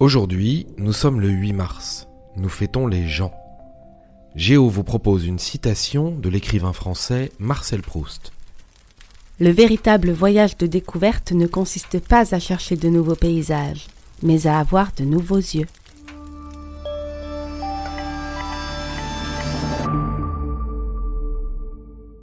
Aujourd'hui, nous sommes le 8 mars. Nous fêtons les gens. Géo vous propose une citation de l'écrivain français Marcel Proust. Le véritable voyage de découverte ne consiste pas à chercher de nouveaux paysages, mais à avoir de nouveaux yeux.